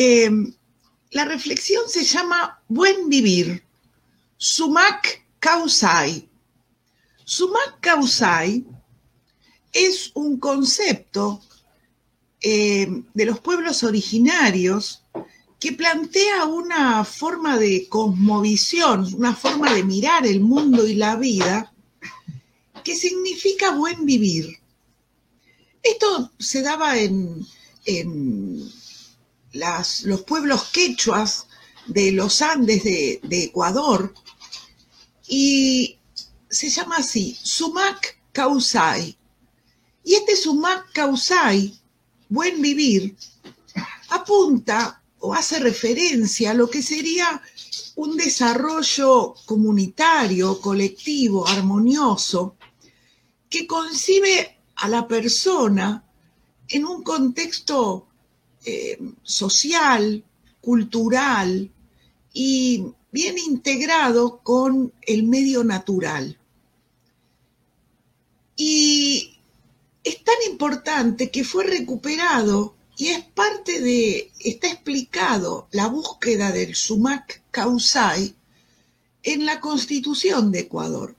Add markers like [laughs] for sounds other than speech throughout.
Eh, la reflexión se llama Buen Vivir, Sumac Causai. Sumac Causai es un concepto eh, de los pueblos originarios que plantea una forma de cosmovisión, una forma de mirar el mundo y la vida que significa buen vivir. Esto se daba en, los pueblos quechuas de los Andes de, de, Ecuador y se llama así, Sumac Causai. Y este Sumac Causai, buen vivir, apunta o hace referencia a lo que sería un desarrollo comunitario, colectivo, armonioso, que concibe a la persona en un contexto eh, social, cultural y bien integrado con el medio natural. Y es tan importante que fue recuperado y es parte de, está explicado la búsqueda del sumac causai en la constitución de Ecuador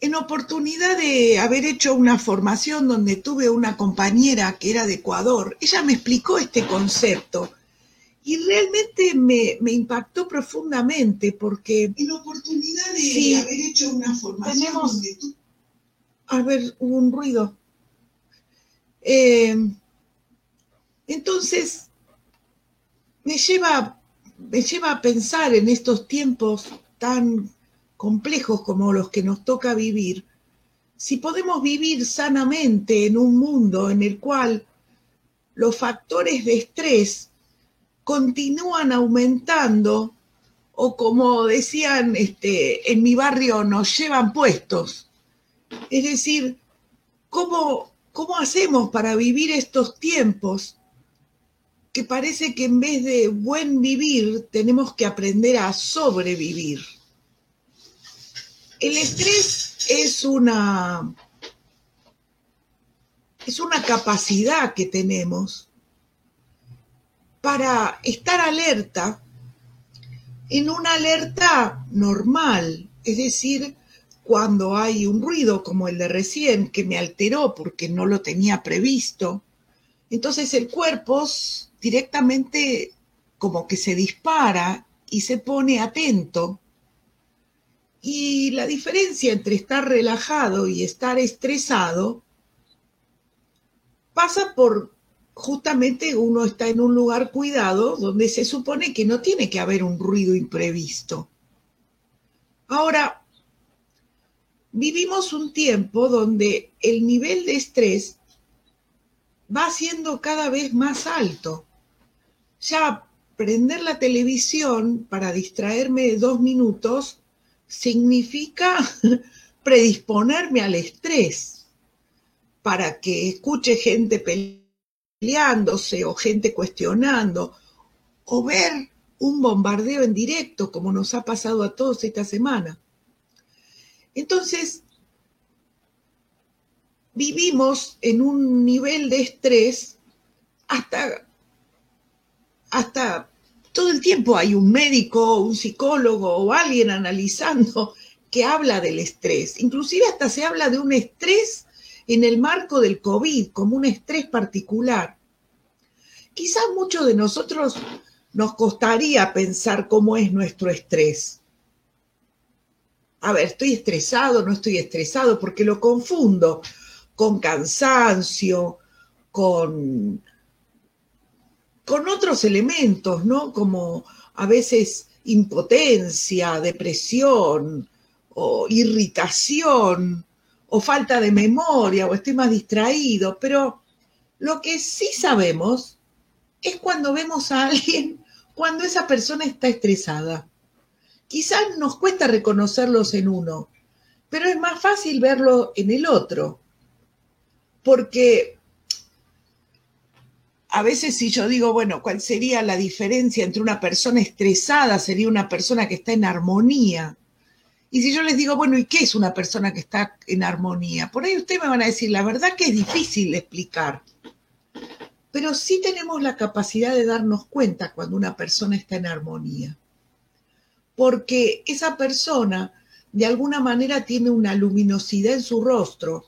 en oportunidad de haber hecho una formación donde tuve una compañera que era de Ecuador, ella me explicó este concepto y realmente me, impactó profundamente porque... En oportunidad de haber hecho una formación tenemos, donde A ver, hubo un ruido. Eh, entonces, me lleva, me lleva a pensar en estos tiempos tan complejos como los que nos toca vivir, si podemos vivir sanamente en un mundo en el cual los factores de estrés continúan aumentando o como decían este, en mi barrio, nos llevan puestos. Es decir, ¿cómo, ¿cómo hacemos para vivir estos tiempos que parece que en vez de buen vivir tenemos que aprender a sobrevivir? El estrés es una, es una capacidad que tenemos para estar alerta en una alerta normal, es decir, cuando hay un ruido como el de recién que me alteró porque no lo tenía previsto, entonces el cuerpo directamente como que se dispara y se pone atento y la diferencia entre estar relajado y estar estresado pasa por justamente uno está en un lugar cuidado donde se supone que no tiene que haber un ruido imprevisto. Ahora, vivimos un tiempo donde el nivel de estrés va siendo cada vez más alto. Ya prender la televisión para distraerme dos minutos significa [laughs] predisponerme al estrés para que escuche gente peleándose o gente cuestionando o ver un bombardeo en directo como nos ha pasado a todos esta semana. Entonces, vivimos en un nivel de estrés hasta, hasta todo el tiempo hay un médico, un psicólogo o alguien analizando [laughs] que habla del estrés. Inclusive hasta se habla de un estrés en el marco del COVID, como un estrés particular. Quizás muchos de nosotros nos costaría pensar cómo es nuestro estrés. A ver, estoy estresado, no estoy estresado, porque lo confundo con cansancio, con con otros elementos, ¿no? Como a veces impotencia, depresión o irritación o falta de memoria o estoy más distraído, pero lo que sí sabemos es cuando vemos a alguien, cuando esa persona está estresada. Quizás nos cuesta reconocerlos en uno, pero es más fácil verlo en el otro, porque a veces si yo digo, bueno, ¿cuál sería la diferencia entre una persona estresada? Sería una persona que está en armonía. Y si yo les digo, bueno, ¿y qué es una persona que está en armonía? Por ahí ustedes me van a decir, la verdad que es difícil explicar. pero sí tenemos la capacidad de darnos cuenta cuando una persona está en armonía, porque esa persona de alguna manera tiene una luminosidad en su rostro,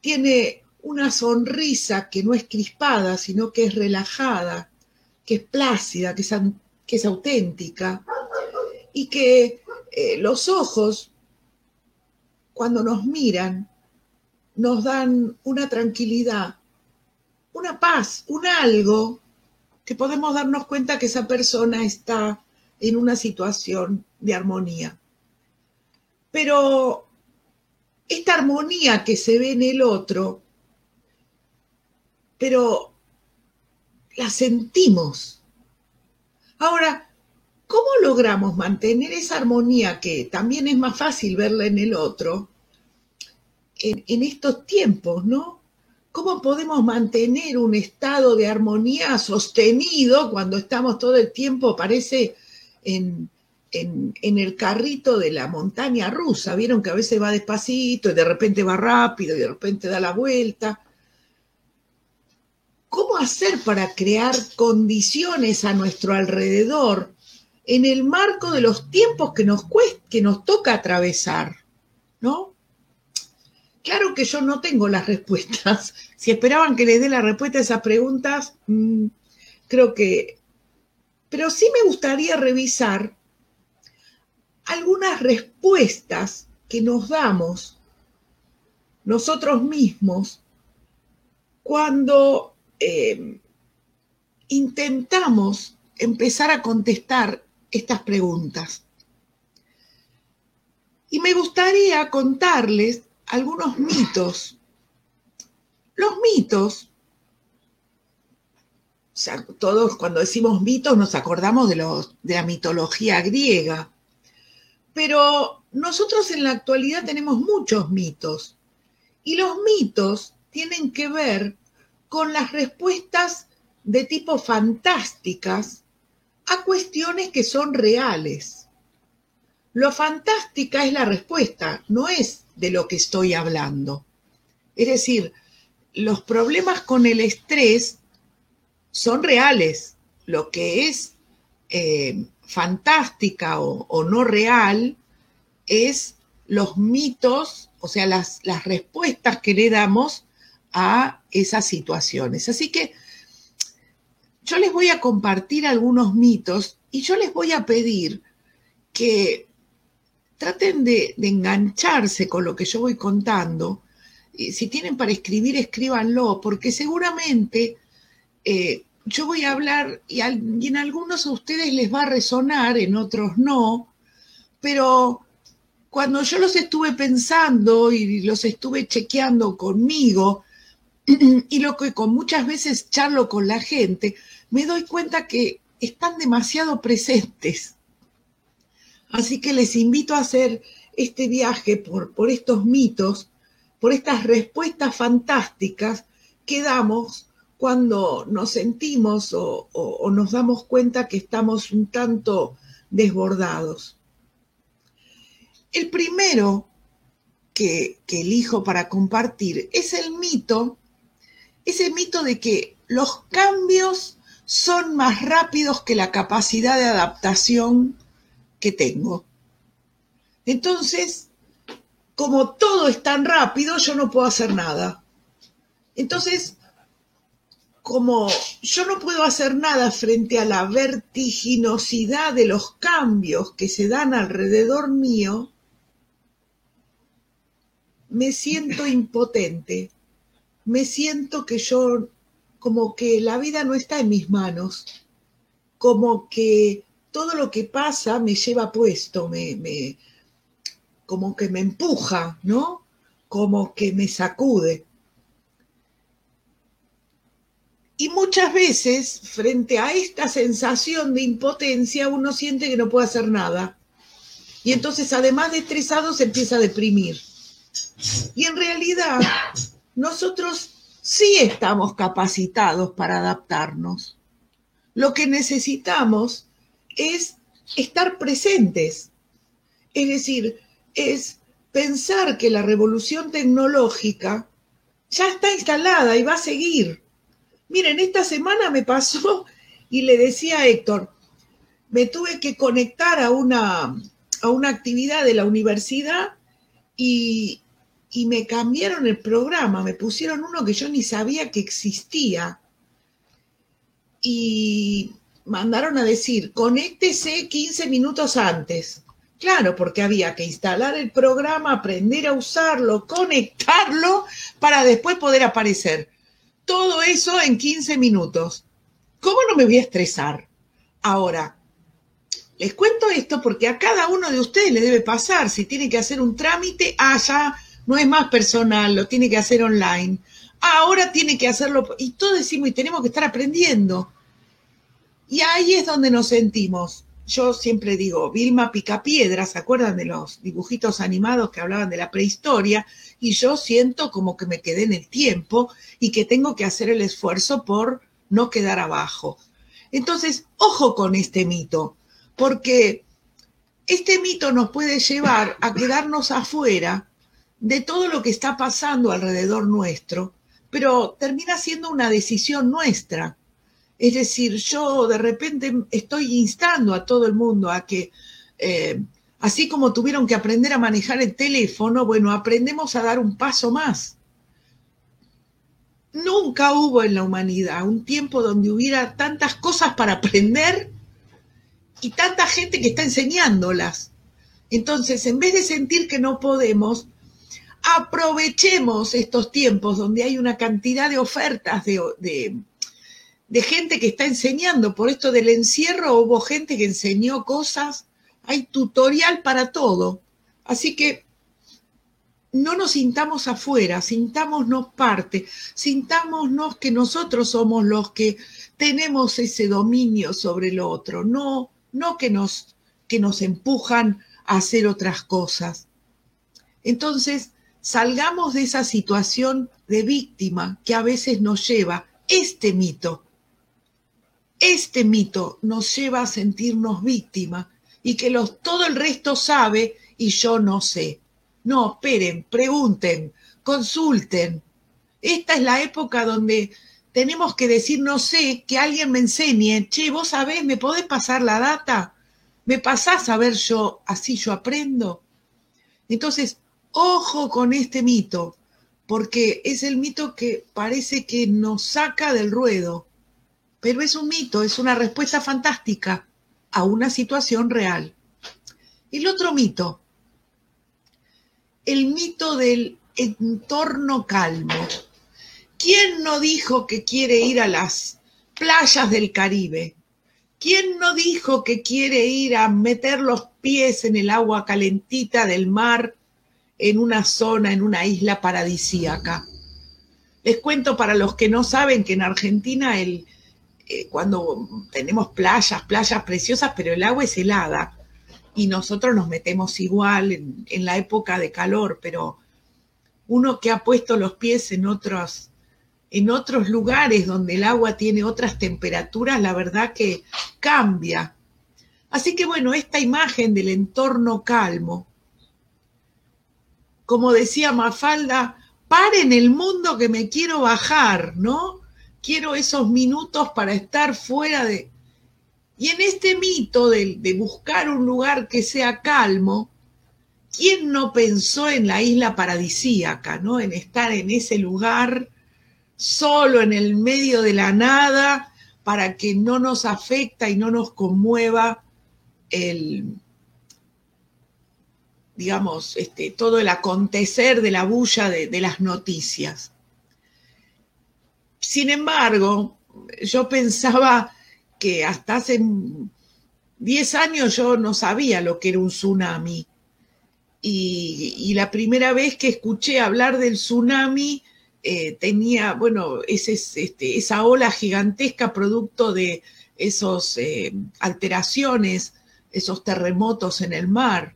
tiene una sonrisa que no es crispada, sino que es relajada, que es plácida, que es, auténtica, y que eh, los ojos, cuando nos miran, nos dan una tranquilidad, una paz, un algo que podemos darnos cuenta que esa persona está en una situación de armonía. Pero esta armonía que se ve en el otro, pero la sentimos. Ahora, ¿cómo logramos mantener esa armonía que también es más fácil verla en el otro en, estos tiempos, ¿no? ¿Cómo podemos mantener un estado de armonía sostenido cuando estamos todo el tiempo, parece, en, en, el carrito de la montaña rusa. Vieron que a veces va despacito y de repente va rápido y de repente da la vuelta. ¿Cómo hacer para crear condiciones a nuestro alrededor en el marco de los tiempos que nos, que nos toca atravesar? ¿No? Claro que yo no tengo las respuestas. [laughs] Si esperaban que les dé la respuesta a esas preguntas, mm, creo que... Pero sí me gustaría revisar algunas respuestas que nos damos nosotros mismos cuando eh, intentamos empezar a contestar estas preguntas. Y me gustaría contarles algunos mitos. Los mitos, o sea, todos cuando decimos mitos nos acordamos de, los, de la mitología griega, pero nosotros en la actualidad tenemos muchos mitos y los mitos tienen que ver con las respuestas de tipo fantásticas a cuestiones que son reales. Lo fantástica es la respuesta, no es de lo que estoy hablando. Es decir, los problemas con el estrés son reales. Lo que es eh, fantástica o, no real es los mitos, o sea, las, las respuestas que le damos a esas situaciones. Así que yo les voy a compartir algunos mitos y yo les voy a pedir que traten de, engancharse con lo que yo voy contando. si tienen para escribir, escríbanlo, porque seguramente eh, yo voy a hablar y, en algunos a ustedes les va a resonar, en otros no, pero cuando yo los estuve pensando y los estuve chequeando conmigo, y lo que con muchas veces charlo con la gente, me doy cuenta que están demasiado presentes. Así que les invito a hacer este viaje por, por estos mitos, por estas respuestas fantásticas que damos cuando nos sentimos o, nos damos cuenta que estamos un tanto desbordados. El primero que, que elijo para compartir es el mito, ese mito de que los cambios son más rápidos que la capacidad de adaptación que tengo. Entonces, como todo es tan rápido, yo no puedo hacer nada. Entonces, como yo no puedo hacer nada frente a la vertiginosidad de los cambios que se dan alrededor mío, me siento impotente, me siento que yo, como que la vida no está en mis manos, como que todo lo que pasa me lleva puesto, me, me como que me empuja, ¿no? Como que me sacude. Y muchas veces, frente a esta sensación de impotencia, uno siente que no puede hacer nada. Y entonces, además de estresado, se empieza a deprimir. Y en realidad, nosotros sí estamos capacitados para adaptarnos. Lo que necesitamos es estar presentes. Es decir, es pensar que la revolución tecnológica ya está instalada y va a seguir Miren, esta semana me pasó [laughs] y le decía a Héctor, me tuve que conectar a una, a una actividad de la universidad y, y me cambiaron el programa, me pusieron uno que yo ni sabía que existía. Y mandaron a decir, conéctese 15 minutos antes. Claro, porque había que instalar el programa, aprender a usarlo, conectarlo para después poder aparecer. Todo eso en 15 minutos. ¿Cómo no me voy a estresar? Ahora, les cuento esto porque a cada uno de ustedes le debe pasar. Si tiene que hacer un trámite, ah, no es más personal, lo tiene que hacer online. ahora tiene que hacerlo. Y todos decimos, y tenemos que estar aprendiendo. Y ahí es donde nos sentimos. Yo siempre digo, Vilma Picapiedra, ¿se acuerdan de los dibujitos animados que hablaban de la prehistoria? Y yo siento como que me quedé en el tiempo y que tengo que hacer el esfuerzo por no quedar abajo. Entonces, ojo con este mito porque este mito nos puede llevar a quedarnos afuera de todo lo que está pasando alrededor nuestro, pero termina siendo una decisión nuestra. Es decir, yo de repente estoy instando a todo el mundo a que, eh, así como tuvieron que aprender a manejar el teléfono, bueno, aprendemos a dar un paso más. Nunca hubo en la humanidad un tiempo donde hubiera tantas cosas para aprender y tanta gente que está enseñándolas. Entonces, en vez de sentir que no podemos, aprovechemos estos tiempos donde hay una cantidad de ofertas de, de, gente que está enseñando. Por esto del encierro hubo gente que enseñó cosas, hay tutorial para todo. Así que no nos sintamos afuera, sintámonos parte, sintámonos que nosotros somos los que tenemos ese dominio sobre el otro, no no que nos, que nos empujan a hacer otras cosas. Entonces, salgamos de esa situación de víctima que a veces nos lleva este mito. Este mito nos lleva a sentirnos víctima y que los, todo el resto sabe y yo no sé. No, esperen, pregunten, consulten. Esta es la época donde tenemos que decir, no sé, que alguien me enseñe, che, vos sabés, ¿me podés pasar la data? ¿Me pasás a ver yo, así yo aprendo? Entonces, ojo con este mito, porque es el mito que parece que nos saca del ruedo, pero es un mito, es una respuesta fantástica a una situación real. El otro mito, el mito del entorno calmo. ¿Quién no dijo que quiere ir a las playas del Caribe? ¿Quién no dijo que quiere ir a meter los pies en el agua calentita del mar en una zona, en una isla paradisíaca? Les cuento para los que no saben que en Argentina el, eh, cuando tenemos playas, playas preciosas, pero el agua es helada y nosotros nos metemos igual en, en la época de calor, pero uno que ha puesto los pies en otros en otros lugares donde el agua tiene otras temperaturas, la verdad que cambia. Así que bueno, esta imagen del entorno calmo, como decía Mafalda, paren el mundo que me quiero bajar, ¿no? Quiero esos minutos para estar fuera de... Y en este mito de, de buscar un lugar que sea calmo, ¿quién no pensó en la isla paradisíaca, ¿no? En estar en ese lugar solo en el medio de la nada para que no nos afecta y no nos conmueva el, digamos, este, todo el acontecer de la bulla de, las noticias. Sin embargo, yo pensaba que hasta hace 10 años yo no sabía lo que era un tsunami. Y, y, la primera vez que escuché hablar del tsunami eh, tenía, bueno, ese, este, esa ola gigantesca producto de esas eh, alteraciones, esos terremotos en el mar.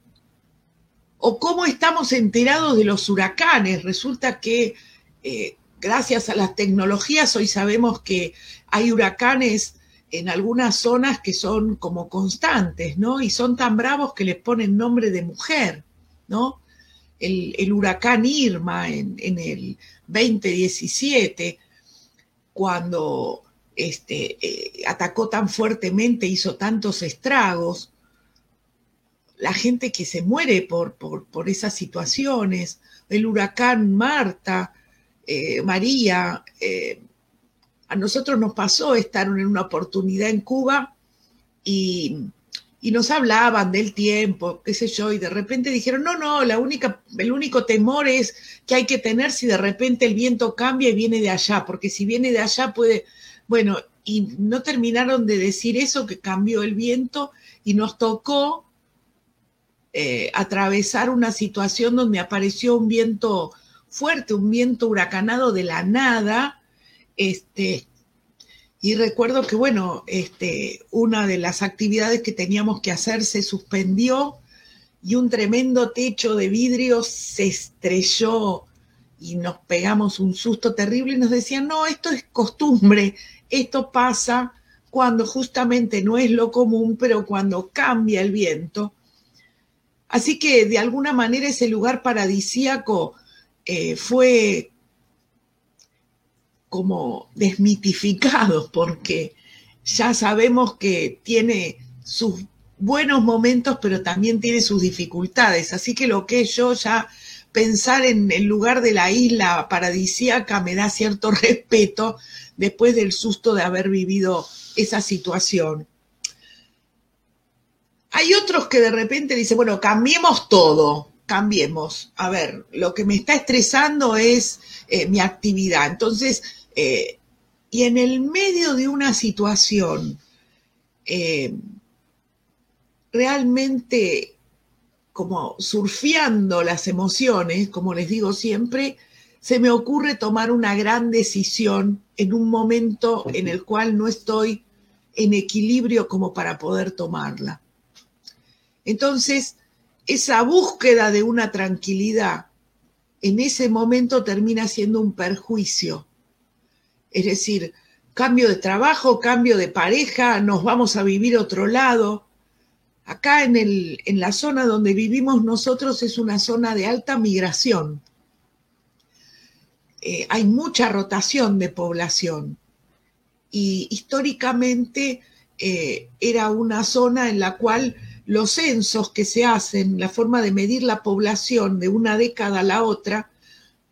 O cómo estamos enterados de los huracanes. Resulta que eh, gracias a las tecnologías hoy sabemos que hay huracanes en algunas zonas que son como constantes, ¿no? Y son tan bravos que les ponen nombre de mujer, ¿no? El, huracán Irma en, el 2017. cuando este, eh, atacó tan fuertemente, hizo tantos estragos, la gente que se muere por, por, esas situaciones, el huracán Marta, eh, María, eh, a nosotros nos pasó estar en una oportunidad en Cuba y, nos hablaban del tiempo, qué sé yo, y de repente dijeron, no, no, la única, el único temor es que hay que tener si de repente el viento cambia y viene de allá, porque si viene de allá puede, bueno, y no terminaron de decir eso, que cambió el viento y nos tocó eh, atravesar una situación donde apareció un viento fuerte, un viento huracanado de la nada, este, y recuerdo que, bueno, este, una de las actividades que teníamos que hacer se suspendió y un tremendo techo de vidrio se estrelló y nos pegamos un susto terrible y nos decían, no, esto es costumbre, esto pasa cuando justamente no es lo común, pero cuando cambia el viento. Así que de alguna manera ese lugar paradisíaco eh, fue como desmitificados, [laughs] porque ya sabemos que tiene sus buenos momentos, pero también tiene sus dificultades. Así que lo que yo ya pensar en el lugar de la isla paradisíaca me da cierto [laughs] respeto después del susto de haber vivido esa situación. Hay otros que de repente dicen, bueno, cambiemos todo, cambiemos. A ver, lo que me está estresando es eh, mi actividad. Entonces, eh, y en el medio de una situación eh, realmente como surfeando las emociones, como les digo siempre, se me ocurre tomar una gran decisión en un momento en el cual no estoy en equilibrio como para poder tomarla. Entonces, esa búsqueda de una tranquilidad en ese momento termina siendo un perjuicio es decir, cambio de trabajo, cambio de pareja, nos vamos a vivir otro lado. Acá en, el, en la zona donde vivimos nosotros es una zona de alta migración. Eh, hay mucha rotación de población y históricamente eh, era una zona en la cual los censos que se hacen, la forma de medir la población de una década a la otra,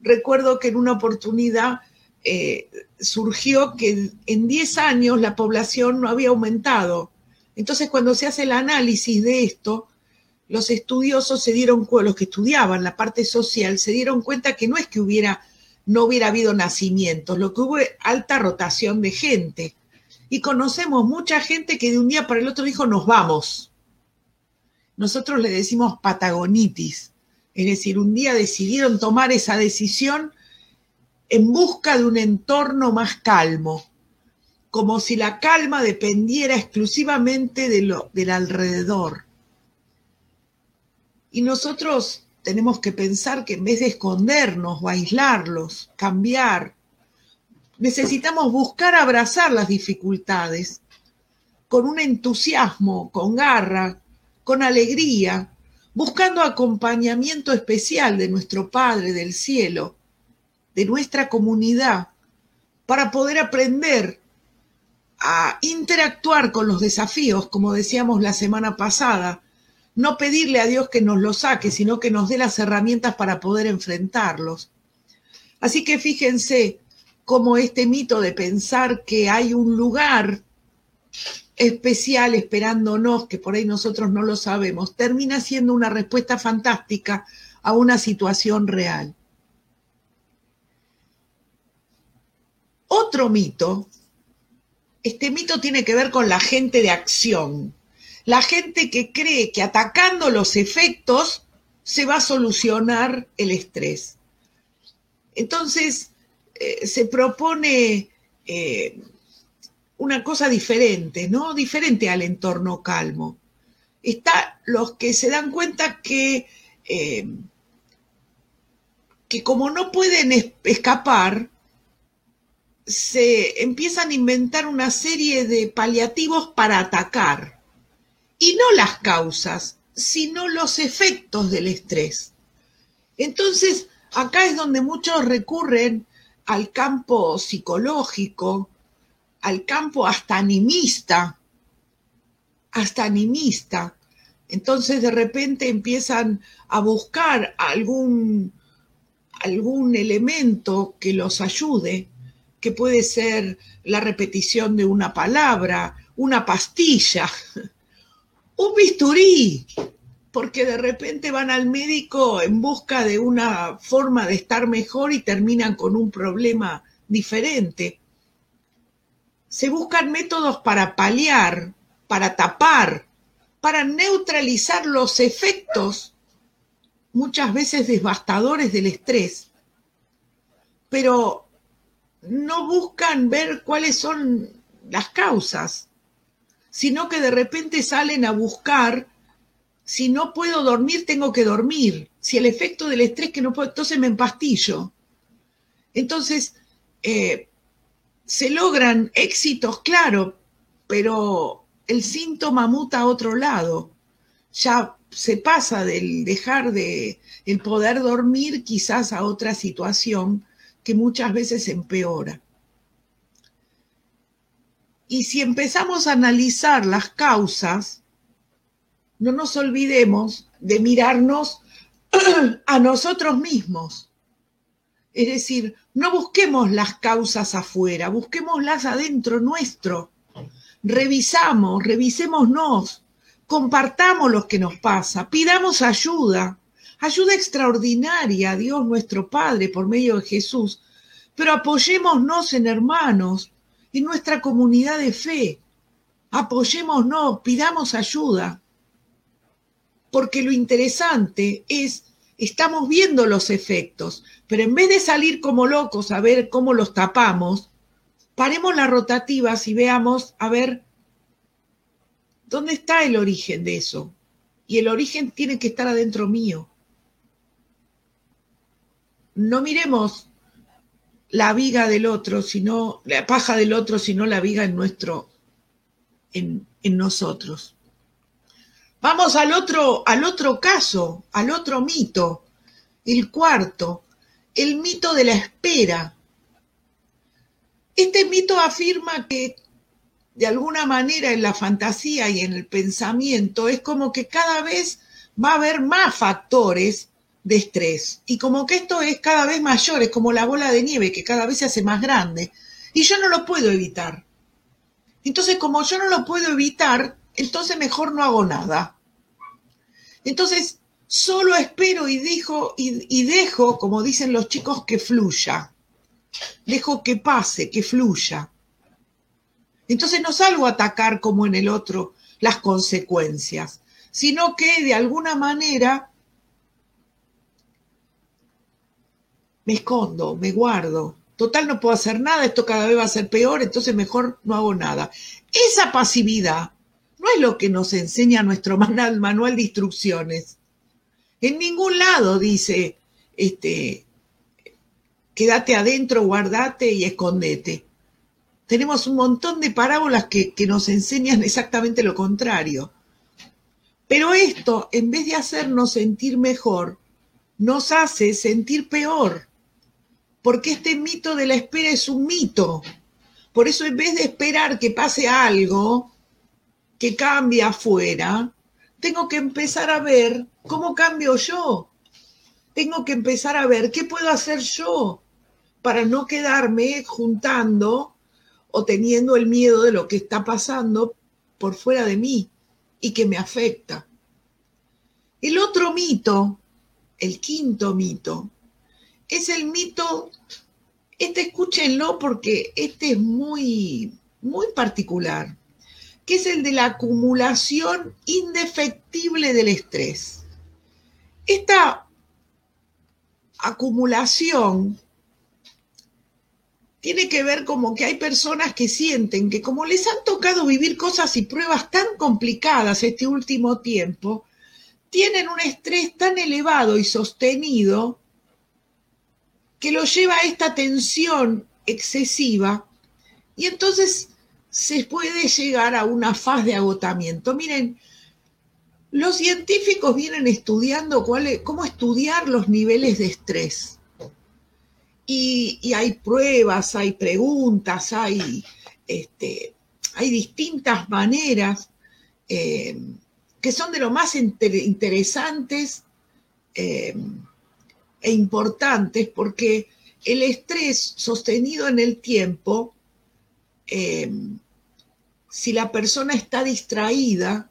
recuerdo que en una oportunidad eh, surgió que en 10 años la población no había aumentado. Entonces, cuando se hace el análisis de esto, los estudiosos se dieron los que estudiaban la parte social, se dieron cuenta que no es que hubiera, no hubiera habido nacimientos, lo que hubo es alta rotación de gente. Y conocemos mucha gente que de un día para el otro dijo, nos vamos. Nosotros le decimos patagonitis. Es decir, un día decidieron tomar esa decisión en busca de un entorno más calmo, como si la calma dependiera exclusivamente de lo, del alrededor. Y nosotros tenemos que pensar que en vez de escondernos o aislarlos, cambiar, necesitamos buscar abrazar las dificultades con un entusiasmo, con garra, con alegría, buscando acompañamiento especial de nuestro Padre del Cielo de nuestra comunidad para poder aprender a interactuar con los desafíos, como decíamos la semana pasada, no pedirle a Dios que nos los saque, sino que nos dé las herramientas para poder enfrentarlos. Así que fíjense cómo este mito de pensar que hay un lugar especial esperándonos, que por ahí nosotros no lo sabemos, termina siendo una respuesta fantástica a una situación real. Otro mito, este mito tiene que ver con la gente de acción, la gente que cree que atacando los efectos se va a solucionar el estrés. Entonces, eh, se propone eh, una cosa diferente, ¿no? Diferente al entorno calmo. Está los que se dan cuenta que, eh, que como no pueden escapar, se empiezan a inventar una serie de paliativos para atacar. Y no las causas, sino los efectos del estrés. Entonces, acá es donde muchos recurren al campo psicológico, al campo hasta animista, hasta animista. Entonces de repente empiezan a buscar algún, algún elemento que los ayude, que puede ser la repetición de una palabra, una pastilla, [laughs] un bisturí, porque de repente van al médico en busca de una forma de estar mejor y terminan con un problema diferente. Se buscan métodos para paliar, para tapar, para neutralizar los efectos muchas veces devastadores del estrés, pero no buscan ver cuáles son las causas, sino que de repente salen a buscar si no puedo dormir, tengo que dormir. Si el efecto del estrés que no puedo, entonces me empastillo. Entonces, eh, se logran éxitos, claro, pero el síntoma muta a otro lado. Ya se pasa del dejar de el poder dormir quizás a otra situación que muchas veces empeora. Y si empezamos a analizar las causas, no nos olvidemos de mirarnos [clears throat] a nosotros mismos. Es decir, no busquemos las causas afuera, busquémoslas adentro nuestro. Revisamos, revisémonos, compartamos lo que nos pasa, pidamos ayuda, ayuda extraordinaria a Dios nuestro Padre por medio de Jesús, pero apoyémonos en hermanos, en nuestra comunidad de fe. Apoyémonos, pidamos ayuda porque lo interesante es, estamos viendo los efectos, pero en vez de salir como locos a ver cómo los tapamos, paremos las rotativas y veamos, a ver, ¿dónde está el origen de eso? Y el origen tiene que estar adentro mío. No miremos la viga del otro, sino la paja del otro, sino la viga en nuestro, en, nosotros. Vamos al otro, al otro caso, al otro mito, el cuarto, el mito de la espera. Este mito afirma que de alguna manera en la fantasía y en el pensamiento es como que cada vez va a haber más factores de estrés y como que esto es cada vez mayor, es como la bola de nieve que cada vez se hace más grande y yo no lo puedo evitar. Entonces, como yo no lo puedo evitar, entonces mejor no hago nada. Entonces, solo espero y, dijo, y, dejo, como dicen los chicos, que fluya. Dejo que pase, que fluya. Entonces no salgo a atacar como en el otro las consecuencias, sino que de alguna manera me escondo, me guardo. Total no puedo hacer nada, esto cada vez va a ser peor, entonces mejor no hago nada. Esa pasividad no es lo que nos enseña nuestro [laughs] manual, de instrucciones. En ningún lado dice, este, quédate adentro, guardate y escondete. Tenemos un montón de parábolas que nos enseñan exactamente lo contrario. Pero esto, en vez de hacernos sentir mejor, nos hace sentir peor. Porque este mito de la espera es un mito. Por eso en vez de esperar que pase algo, que cambia afuera, tengo que empezar a ver cómo cambio yo. Tengo que empezar a ver qué puedo hacer yo para no quedarme juntando o teniendo el miedo de lo que está pasando por fuera de mí y que me afecta. El otro mito, el quinto mito, es el mito, este escúchenlo porque este es muy, muy particular que es el de la acumulación indefectible del estrés. Esta acumulación tiene que ver como que hay personas que sienten que como les han tocado vivir cosas y pruebas tan complicadas este último tiempo, tienen un estrés tan elevado y sostenido que lo lleva a esta tensión excesiva y entonces se puede llegar a una fase de agotamiento. Miren, los científicos vienen estudiando cómo estudiar los niveles de estrés. Y, hay pruebas, hay preguntas, hay, este, hay distintas maneras eh, que son de lo más interesantes eh, e importantes porque el estrés sostenido en el tiempo, eh, si la persona está distraída,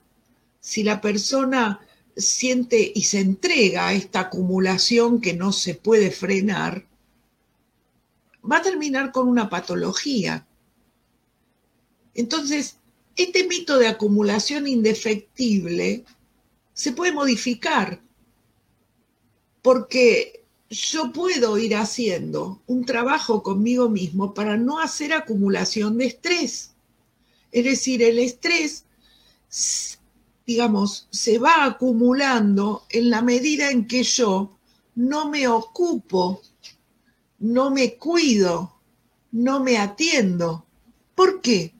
si la persona siente y se entrega a esta acumulación que no se puede frenar, va a terminar con una patología. Entonces, este mito de acumulación indefectible se puede modificar porque yo puedo ir haciendo un trabajo conmigo mismo para no hacer acumulación de estrés. Es decir, el estrés, digamos, se va acumulando en la medida en que yo no me ocupo, no me cuido, no me atiendo. ¿Por qué?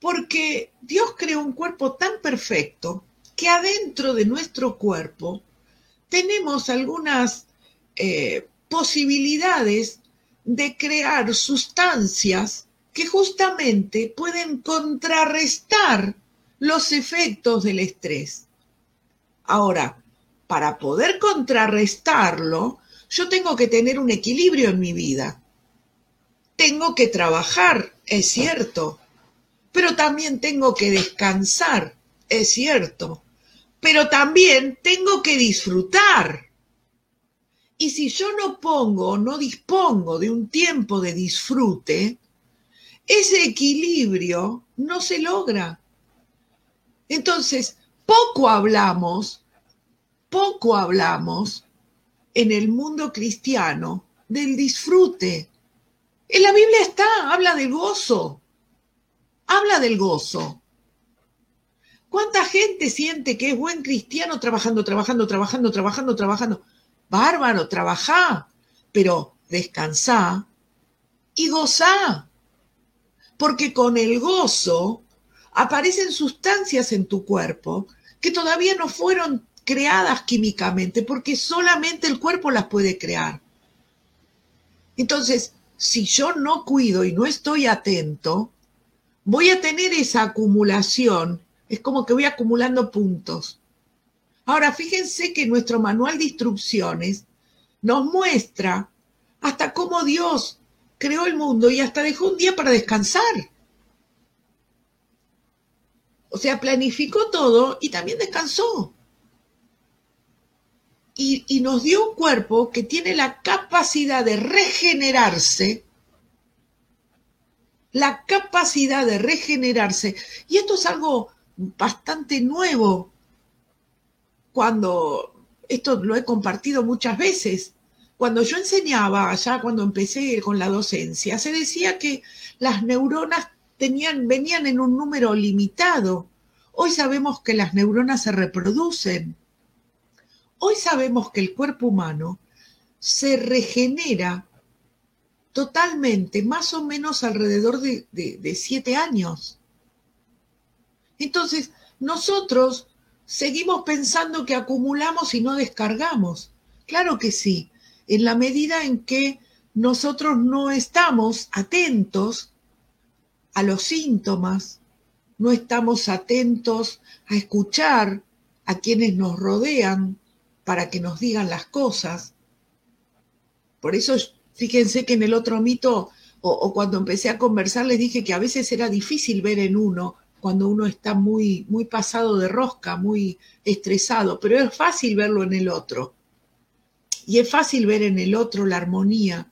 Porque Dios creó un cuerpo tan perfecto que adentro de nuestro cuerpo tenemos algunas eh, posibilidades de crear sustancias que justamente pueden contrarrestar los efectos del estrés. Ahora, para poder contrarrestarlo, yo tengo que tener un equilibrio en mi vida. Tengo que trabajar, es cierto, pero también tengo que descansar, es cierto, pero también tengo que disfrutar. Y si yo no pongo, no dispongo de un tiempo de disfrute, ese equilibrio no se logra. Entonces, poco hablamos, poco hablamos en el mundo cristiano del disfrute. En la Biblia está, habla del gozo, habla del gozo. ¿Cuánta gente siente que es buen cristiano trabajando, trabajando, trabajando, trabajando, trabajando? Bárbaro, trabajá, pero descansá y gozá. Porque con el gozo aparecen sustancias en tu cuerpo que todavía no fueron creadas químicamente, porque solamente el cuerpo las puede crear. Entonces, si yo no cuido y no estoy atento, voy a tener esa acumulación es como que voy acumulando puntos. Ahora, fíjense que nuestro manual de instrucciones nos muestra hasta cómo Dios creó el mundo y hasta dejó un día para descansar. O sea, planificó todo y también descansó. Y, y, nos dio un cuerpo que tiene la capacidad de regenerarse, la capacidad de regenerarse. Y esto es algo bastante nuevo cuando, esto lo he compartido muchas veces, cuando yo enseñaba, allá cuando empecé con la docencia, se decía que las neuronas tenían, venían en un número limitado. Hoy sabemos que las neuronas se reproducen. Hoy sabemos que el cuerpo humano se regenera totalmente, más o menos alrededor de, de siete años. Entonces, nosotros seguimos pensando que acumulamos y no descargamos. Claro que sí, en la medida en que nosotros no estamos atentos a los síntomas, no estamos atentos a escuchar a quienes nos rodean para que nos digan las cosas. Por eso, fíjense que en el otro mito, o, o cuando empecé a conversar, les dije que a veces era difícil ver en uno cuando uno está muy, muy pasado de rosca, muy estresado, pero es fácil verlo en el otro. Y es fácil ver en el otro la armonía.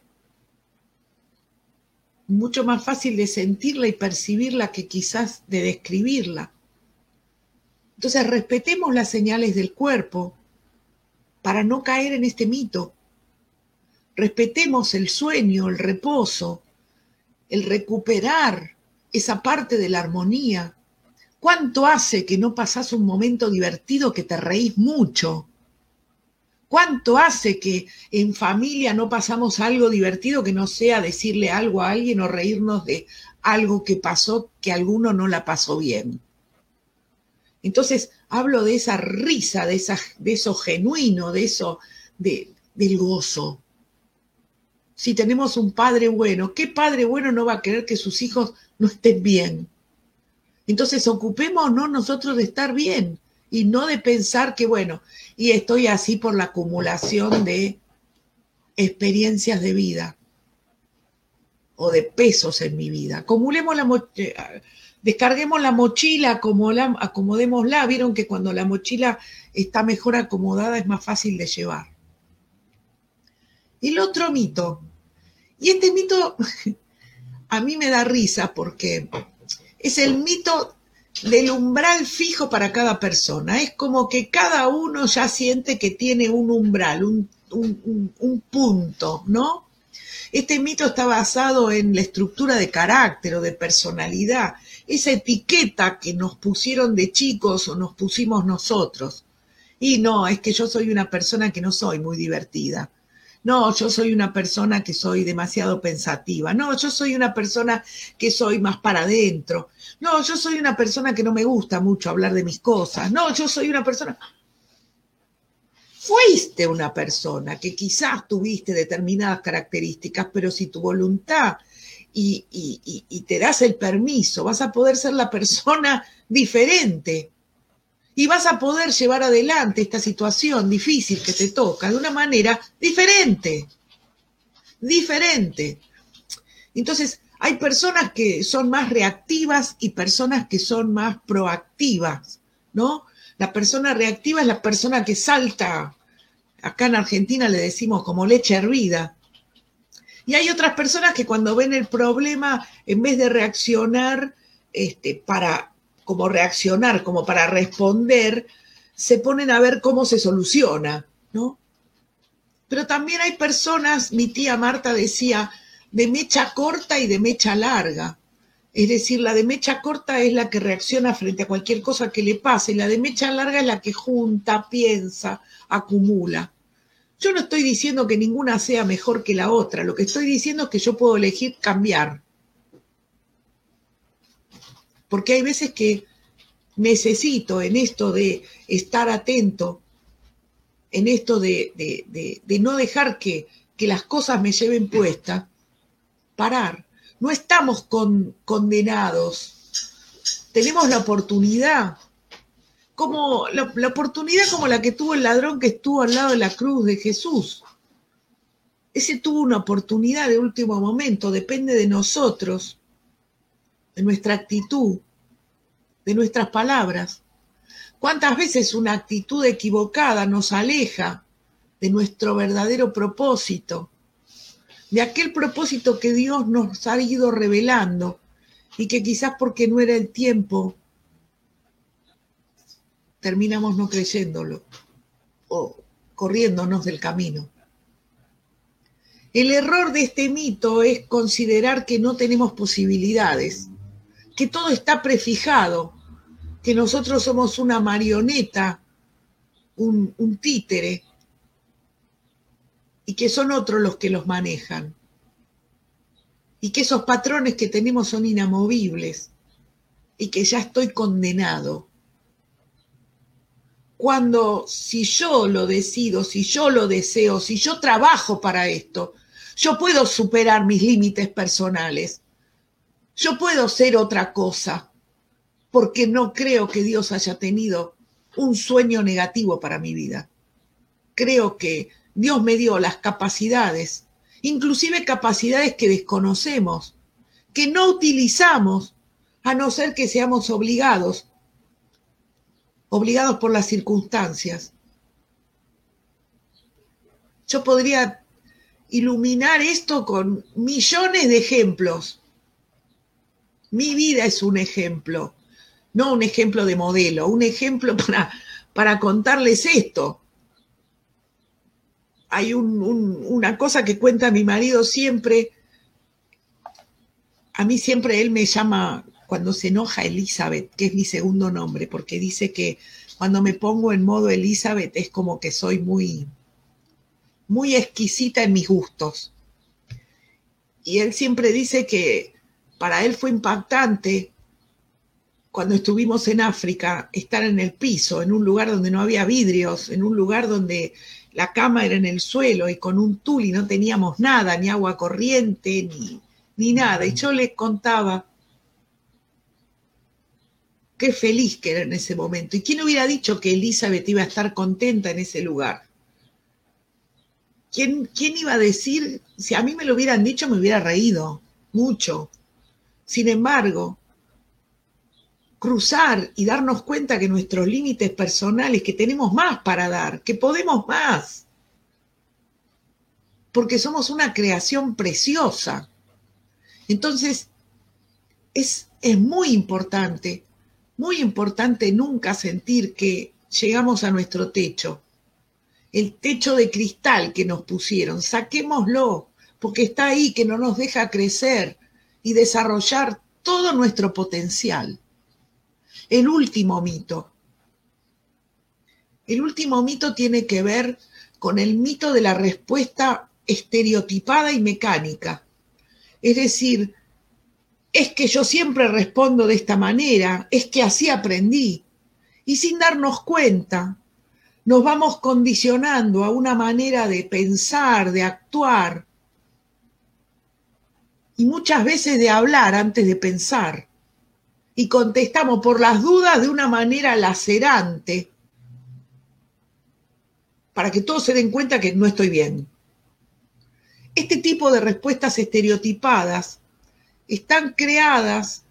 Mucho más fácil de sentirla y percibirla que quizás de describirla. Entonces respetemos las señales del cuerpo para no caer en este mito. Respetemos el sueño, el reposo, el recuperar esa parte de la armonía ¿Cuánto hace que no pasás un momento divertido que te reís mucho? ¿Cuánto hace que en familia no pasamos algo divertido que no sea decirle algo a alguien o reírnos de algo que pasó que alguno no la pasó bien? Entonces hablo de esa risa, de, eso genuino, de eso, de, del gozo. si tenemos un padre bueno, ¿qué padre bueno no va a querer que sus hijos no estén bien? Entonces ocupémonos nosotros de estar bien y no de pensar que, bueno, y estoy así por la acumulación de experiencias de vida o de pesos en mi vida. Acumulemos la eh, descarguemos la mochila, como acomodémosla. Vieron que cuando la mochila está mejor acomodada es más fácil de llevar. El otro mito, y este mito [laughs] a mí me da risa porque es el mito del umbral fijo para cada persona. Es como que cada uno ya siente que tiene un umbral, un, un, punto, ¿no? Este mito está basado en la estructura de carácter o de personalidad, esa etiqueta que nos pusieron de chicos o nos pusimos nosotros. Y no, es que yo soy una persona que no soy muy divertida. No, yo soy una persona que soy demasiado pensativa. No, yo soy una persona que soy más para adentro. No, yo soy una persona que no me gusta mucho hablar de mis cosas. No, yo soy una persona... Fuiste una persona que quizás tuviste determinadas características, pero si tu voluntad y, y te das el permiso, vas a poder ser la persona [laughs] diferente y vas a poder llevar adelante esta situación difícil que te toca de una manera diferente. Diferente. Entonces, hay personas que son más reactivas y personas que son más proactivas, ¿no? La persona reactiva es la persona que salta, acá en Argentina le decimos como leche hervida. Y hay otras personas que cuando ven el problema, en vez de reaccionar este, para como reaccionar, como para responder, se ponen a ver cómo se soluciona, ¿no? Pero también hay personas, mi tía Marta decía, de mecha corta y de mecha larga. Es decir, la de mecha corta es la que reacciona frente a cualquier cosa que le pase, y la de mecha larga es la que junta, piensa, acumula. Yo no estoy diciendo que ninguna sea mejor que la otra, lo que estoy diciendo es que yo puedo elegir cambiar. Porque hay veces que necesito en esto de estar atento, en esto de, no dejar que, las cosas me lleven puesta, parar. No estamos con, condenados. Tenemos la oportunidad, como la, la oportunidad como la que tuvo el ladrón que estuvo al lado de la cruz de Jesús. Ese tuvo una oportunidad de último momento, depende de nosotros de nuestra actitud, de nuestras palabras. ¿Cuántas veces una actitud equivocada nos aleja de nuestro verdadero propósito, de aquel propósito que Dios nos ha ido revelando y que quizás porque no era el tiempo, terminamos no creyéndolo o corriéndonos del camino? El error de este mito es considerar que no tenemos posibilidades que todo está prefijado, que nosotros somos una marioneta, un, títere, y que son otros los que los manejan. Y que esos patrones que tenemos son inamovibles y que ya estoy condenado. Cuando si yo lo decido, si yo lo deseo, si yo trabajo para esto, yo puedo superar mis límites personales yo puedo ser otra cosa, porque no creo que Dios haya tenido un sueño negativo para mi vida. Creo que Dios me dio las capacidades, inclusive capacidades que desconocemos, que no utilizamos, a no ser que seamos obligados, obligados por las circunstancias. Yo podría iluminar esto con millones de ejemplos mi vida es un ejemplo, no un ejemplo de modelo, un ejemplo [laughs] para, para contarles esto. Hay una cosa que cuenta mi marido siempre, a mí siempre él me llama cuando se enoja Elizabeth, que es mi segundo nombre, porque dice que cuando me pongo en modo Elizabeth es como que soy muy, muy exquisita en mis gustos. Y él siempre dice que para él fue impactante cuando estuvimos en África, estar en el piso, en un lugar donde no había vidrios, en un lugar donde la cama era en el suelo y con un tul y no teníamos nada, ni agua corriente, ni, ni nada. Y yo les contaba qué feliz que era en ese momento. ¿Y quién hubiera dicho que Elizabeth iba a estar contenta en ese lugar? ¿Quién, ¿Quién iba a decir? Si a mí me lo hubieran dicho, me hubiera reído mucho. Sin embargo, cruzar y darnos cuenta que nuestros límites personales, que tenemos más para dar, que podemos más, porque somos una creación preciosa. Entonces, es, es muy importante, muy importante nunca sentir que llegamos a nuestro techo, el techo de cristal que nos pusieron, saquémoslo, porque está ahí que no nos deja crecer y desarrollar todo nuestro potencial. El último mito. El último mito tiene que ver con el mito de la respuesta estereotipada y mecánica. Es decir, es que yo siempre respondo de esta manera, es que así aprendí. Y sin darnos cuenta, nos vamos condicionando a una manera de pensar, de actuar, y muchas veces de hablar antes de pensar y contestamos por las dudas de una manera lacerante para que todos se den cuenta que no estoy bien. Este tipo de respuestas estereotipadas están creadas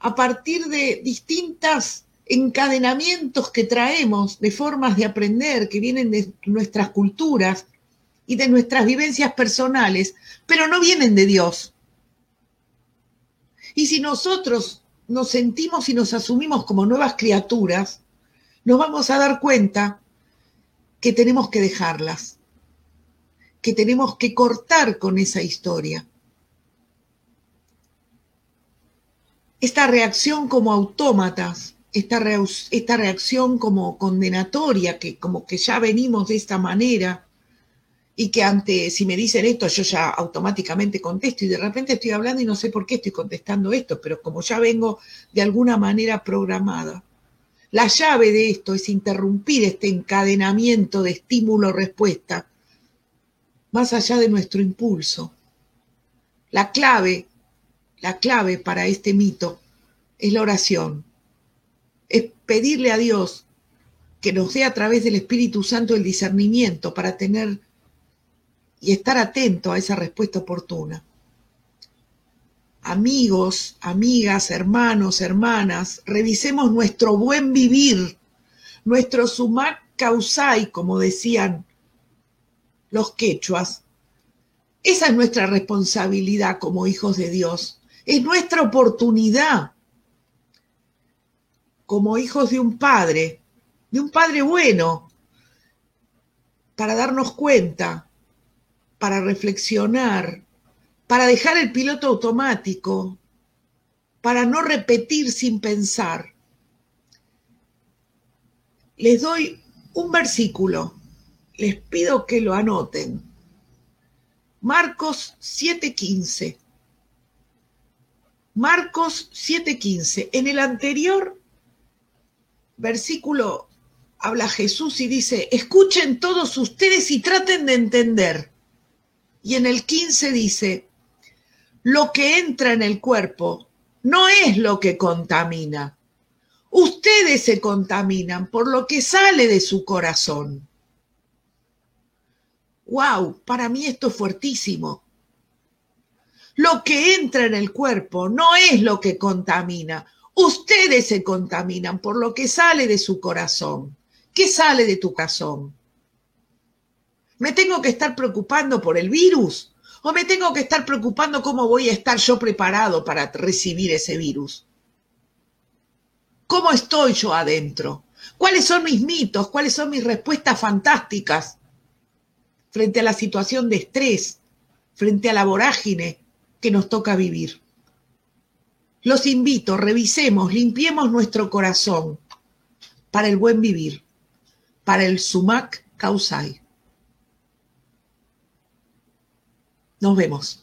a partir de distintos encadenamientos que traemos de formas de aprender que vienen de nuestras culturas y de nuestras vivencias personales, pero no vienen de Dios. Y si nosotros nos sentimos y nos asumimos como nuevas criaturas, nos vamos a dar cuenta que tenemos que dejarlas, que tenemos que cortar con esa historia. Esta reacción como autómatas, esta, esta reacción como condenatoria, que como que ya venimos de esta manera, y que ante, si me dicen esto, yo ya automáticamente contesto y de repente estoy hablando y no sé por qué estoy contestando esto, pero como ya vengo de alguna manera programada. La llave de esto es interrumpir este encadenamiento de estímulo-respuesta más allá de nuestro impulso. La clave, la clave para este mito es la oración. Es pedirle a Dios que nos dé a través del Espíritu Santo el discernimiento para tener y estar atento a esa respuesta oportuna. Amigos, amigas, hermanos, hermanas, revisemos nuestro buen vivir, nuestro sumac causai, como decían los quechuas. Esa es nuestra responsabilidad como hijos de Dios. Es nuestra oportunidad como hijos de un padre, de un padre bueno, para darnos cuenta para reflexionar, para dejar el piloto automático, para no repetir sin pensar. Les doy un versículo, les pido que lo anoten. Marcos 7:15. Marcos 7:15. En el anterior versículo habla Jesús y dice, escuchen todos ustedes y traten de entender. Y en el 15 dice, lo que entra en el cuerpo no es lo que contamina. Ustedes se contaminan por lo que sale de su corazón. ¡Wow! Para mí esto es fuertísimo. Lo que entra en el cuerpo no es lo que contamina. Ustedes se contaminan por lo que sale de su corazón. ¿Qué sale de tu corazón? ¿Me tengo que estar preocupando por el virus? ¿O me tengo que estar preocupando cómo voy a estar yo preparado para recibir ese virus? ¿Cómo estoy yo adentro? ¿Cuáles son mis mitos? ¿Cuáles son mis respuestas fantásticas frente a la situación de estrés, frente a la vorágine que nos toca vivir? Los invito, revisemos, limpiemos nuestro corazón para el buen vivir, para el sumac causai. Nos vemos.